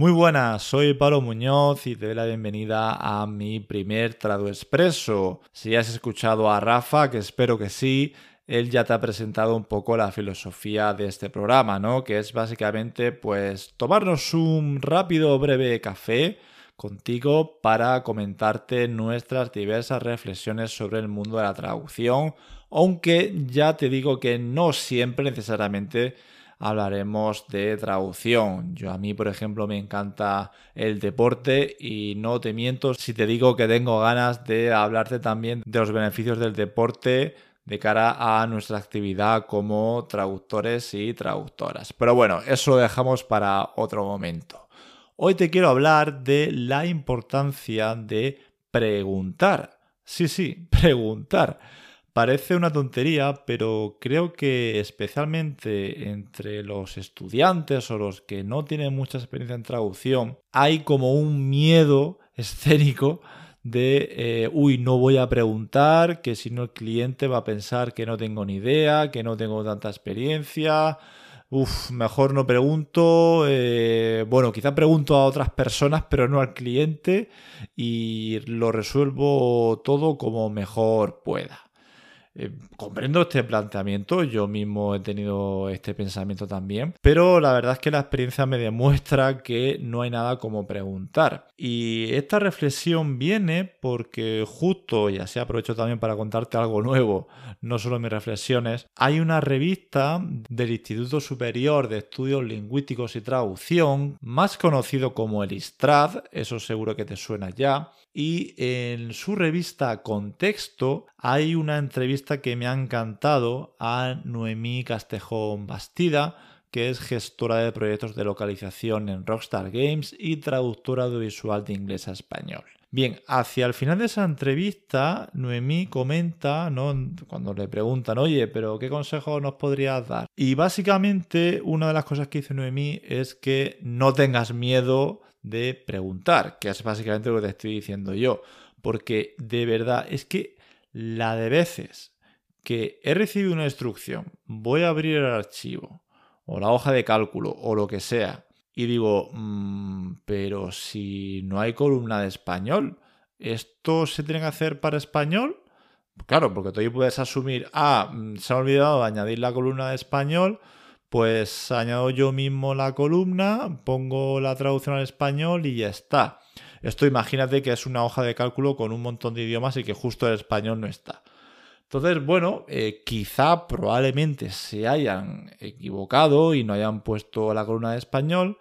Muy buenas, soy Pablo Muñoz y te doy la bienvenida a mi primer Trado Expreso. Si has escuchado a Rafa, que espero que sí, él ya te ha presentado un poco la filosofía de este programa, ¿no? Que es básicamente pues tomarnos un rápido breve café contigo para comentarte nuestras diversas reflexiones sobre el mundo de la traducción, aunque ya te digo que no siempre necesariamente hablaremos de traducción. Yo a mí, por ejemplo, me encanta el deporte y no te miento si te digo que tengo ganas de hablarte también de los beneficios del deporte de cara a nuestra actividad como traductores y traductoras. Pero bueno, eso lo dejamos para otro momento. Hoy te quiero hablar de la importancia de preguntar. Sí, sí, preguntar. Parece una tontería, pero creo que especialmente entre los estudiantes o los que no tienen mucha experiencia en traducción, hay como un miedo escénico de, eh, uy, no voy a preguntar, que si no el cliente va a pensar que no tengo ni idea, que no tengo tanta experiencia, Uf, mejor no pregunto. Eh, bueno, quizá pregunto a otras personas, pero no al cliente y lo resuelvo todo como mejor pueda. Eh, comprendo este planteamiento, yo mismo he tenido este pensamiento también, pero la verdad es que la experiencia me demuestra que no hay nada como preguntar. Y esta reflexión viene porque justo, y así aprovecho también para contarte algo nuevo, no solo mis reflexiones, hay una revista del Instituto Superior de Estudios Lingüísticos y Traducción, más conocido como el ISTRAD, eso seguro que te suena ya, y en su revista Contexto hay una entrevista que me ha encantado a Noemí Castejón Bastida, que es gestora de proyectos de localización en Rockstar Games y traductora audiovisual de inglés a español. Bien, hacia el final de esa entrevista, Noemí comenta. Cuando le preguntan, oye, pero ¿qué consejo nos podrías dar? Y básicamente, una de las cosas que dice Noemí es que no tengas miedo de preguntar, que es básicamente lo que te estoy diciendo yo. Porque de verdad es que la de veces que he recibido una instrucción, voy a abrir el archivo o la hoja de cálculo o lo que sea, y digo, mm, pero si no hay columna de español, ¿esto se tiene que hacer para español? Claro, porque tú puedes asumir, ah, mm, se ha olvidado de añadir la columna de español, pues añado yo mismo la columna, pongo la traducción al español y ya está. Esto imagínate que es una hoja de cálculo con un montón de idiomas y que justo el español no está. Entonces, bueno, eh, quizá probablemente se hayan equivocado y no hayan puesto la columna de español,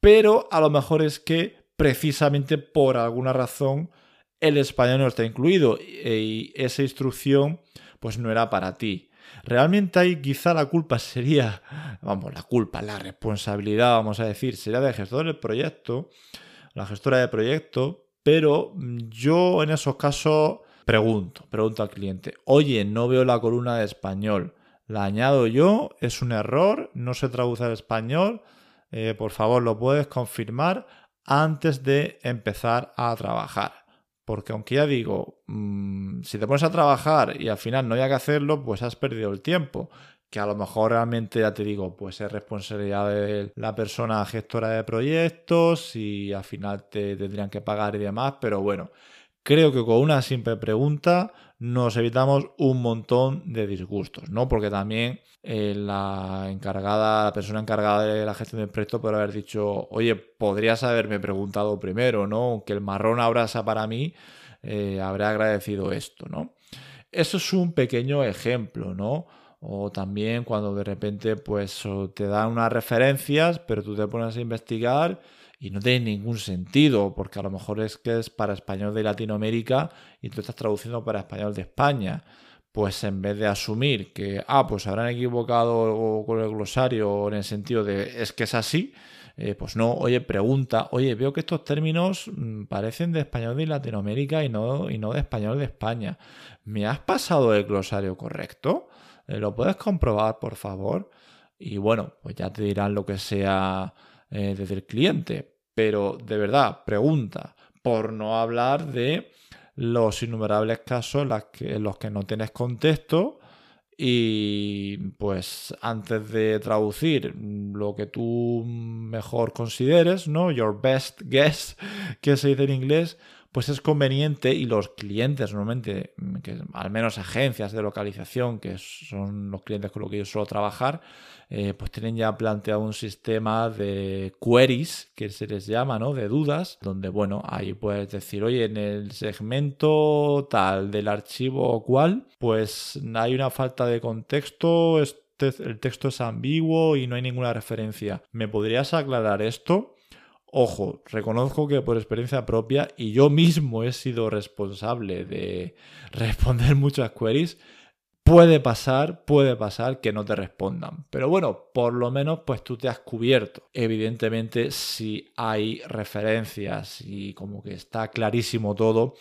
pero a lo mejor es que precisamente por alguna razón el español no está incluido y esa instrucción pues no era para ti. Realmente ahí quizá la culpa sería, vamos, la culpa, la responsabilidad, vamos a decir, sería del gestor del proyecto, la gestora de proyecto, pero yo en esos casos pregunto, pregunto al cliente, oye, no veo la columna de español, la añado yo, es un error, no se traduce al español, eh, por favor, lo puedes confirmar antes de empezar a trabajar. Porque aunque ya digo, mm, si te pones a trabajar y al final no hay que hacerlo, pues has perdido el tiempo. Que a lo mejor realmente ya te digo, pues es responsabilidad de la persona gestora de proyectos y al final te tendrían que pagar y demás. Pero bueno, creo que con una simple pregunta nos evitamos un montón de disgustos, ¿no? Porque también eh, la encargada, la persona encargada de la gestión del proyecto puede haber dicho, oye, podrías haberme preguntado primero, ¿no? Que el marrón abrasa para mí, eh, habré agradecido esto, ¿no? Eso es un pequeño ejemplo, ¿no? O también cuando de repente pues te dan unas referencias, pero tú te pones a investigar y no tiene ningún sentido, porque a lo mejor es que es para español de Latinoamérica y tú estás traduciendo para español de España. Pues en vez de asumir que, ah, pues habrán equivocado con el glosario en el sentido de es que es así, eh, pues no, oye, pregunta, oye, veo que estos términos mm, parecen de español de Latinoamérica y no, y no de español de España. ¿Me has pasado el glosario correcto? Eh, ¿Lo puedes comprobar, por favor? Y bueno, pues ya te dirán lo que sea eh, desde el cliente pero de verdad, pregunta, por no hablar de los innumerables casos en, los que no tienes contexto y pues antes de traducir lo que tú mejor consideres, ¿no? Your best guess, que se dice en inglés, pues es conveniente y los clientes normalmente, que al menos agencias de localización, que son los clientes con los que yo suelo trabajar, eh, pues tienen ya planteado un sistema de queries, que se les llama, ¿no? De dudas, donde, bueno, ahí puedes decir, oye, en el segmento tal del archivo cual, pues hay una falta de contexto, el texto es ambiguo y no hay ninguna referencia. ¿Me podrías aclarar esto? Ojo, reconozco que por experiencia propia y yo mismo he sido responsable de responder muchas queries, puede pasar, puede pasar que no te respondan. Pero bueno, por lo menos pues tú te has cubierto. Evidentemente si hay referencias y como que está clarísimo todo,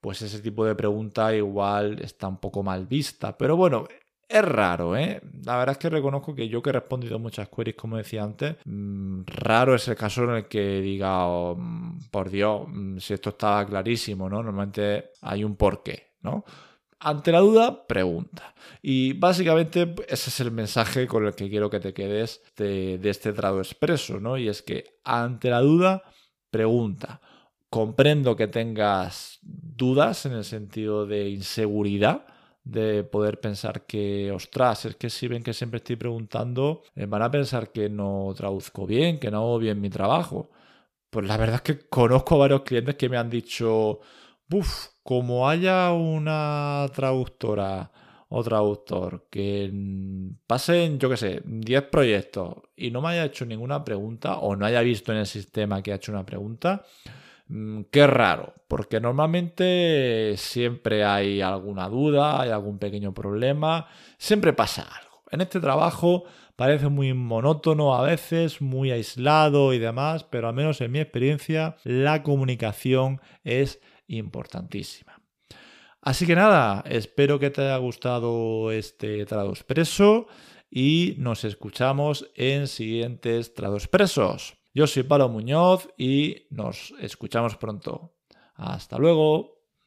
pues ese tipo de pregunta igual está un poco mal vista. Pero bueno, es raro, ¿eh? La verdad es que reconozco que yo que he respondido muchas queries, como decía antes, mm, raro es el caso en el que diga, oh, mm, por Dios, mm, si esto estaba clarísimo, ¿no? Normalmente hay un porqué, ¿no? Ante la duda, pregunta. Y básicamente ese es el mensaje con el que quiero que te quedes de, de este trado expreso, ¿no? Y es que ante la duda, pregunta. Comprendo que tengas dudas en el sentido de inseguridad, de poder pensar que, ostras, es que si ven que siempre estoy preguntando, eh, van a pensar que no traduzco bien, que no hago bien mi trabajo. Pues la verdad es que conozco a varios clientes que me han dicho, uff, como haya una traductora o traductor que pasen, yo qué sé, 10 proyectos y no me haya hecho ninguna pregunta o no haya visto en el sistema que ha hecho una pregunta, qué raro, porque normalmente siempre hay alguna duda, hay algún pequeño problema, siempre pasa algo. En este trabajo parece muy monótono a veces, muy aislado y demás, pero al menos en mi experiencia la comunicación es importantísima. Así que nada, espero que te haya gustado este trado expreso y nos escuchamos en siguientes trados expresos. Yo soy Pablo Muñoz y nos escuchamos pronto. Hasta luego.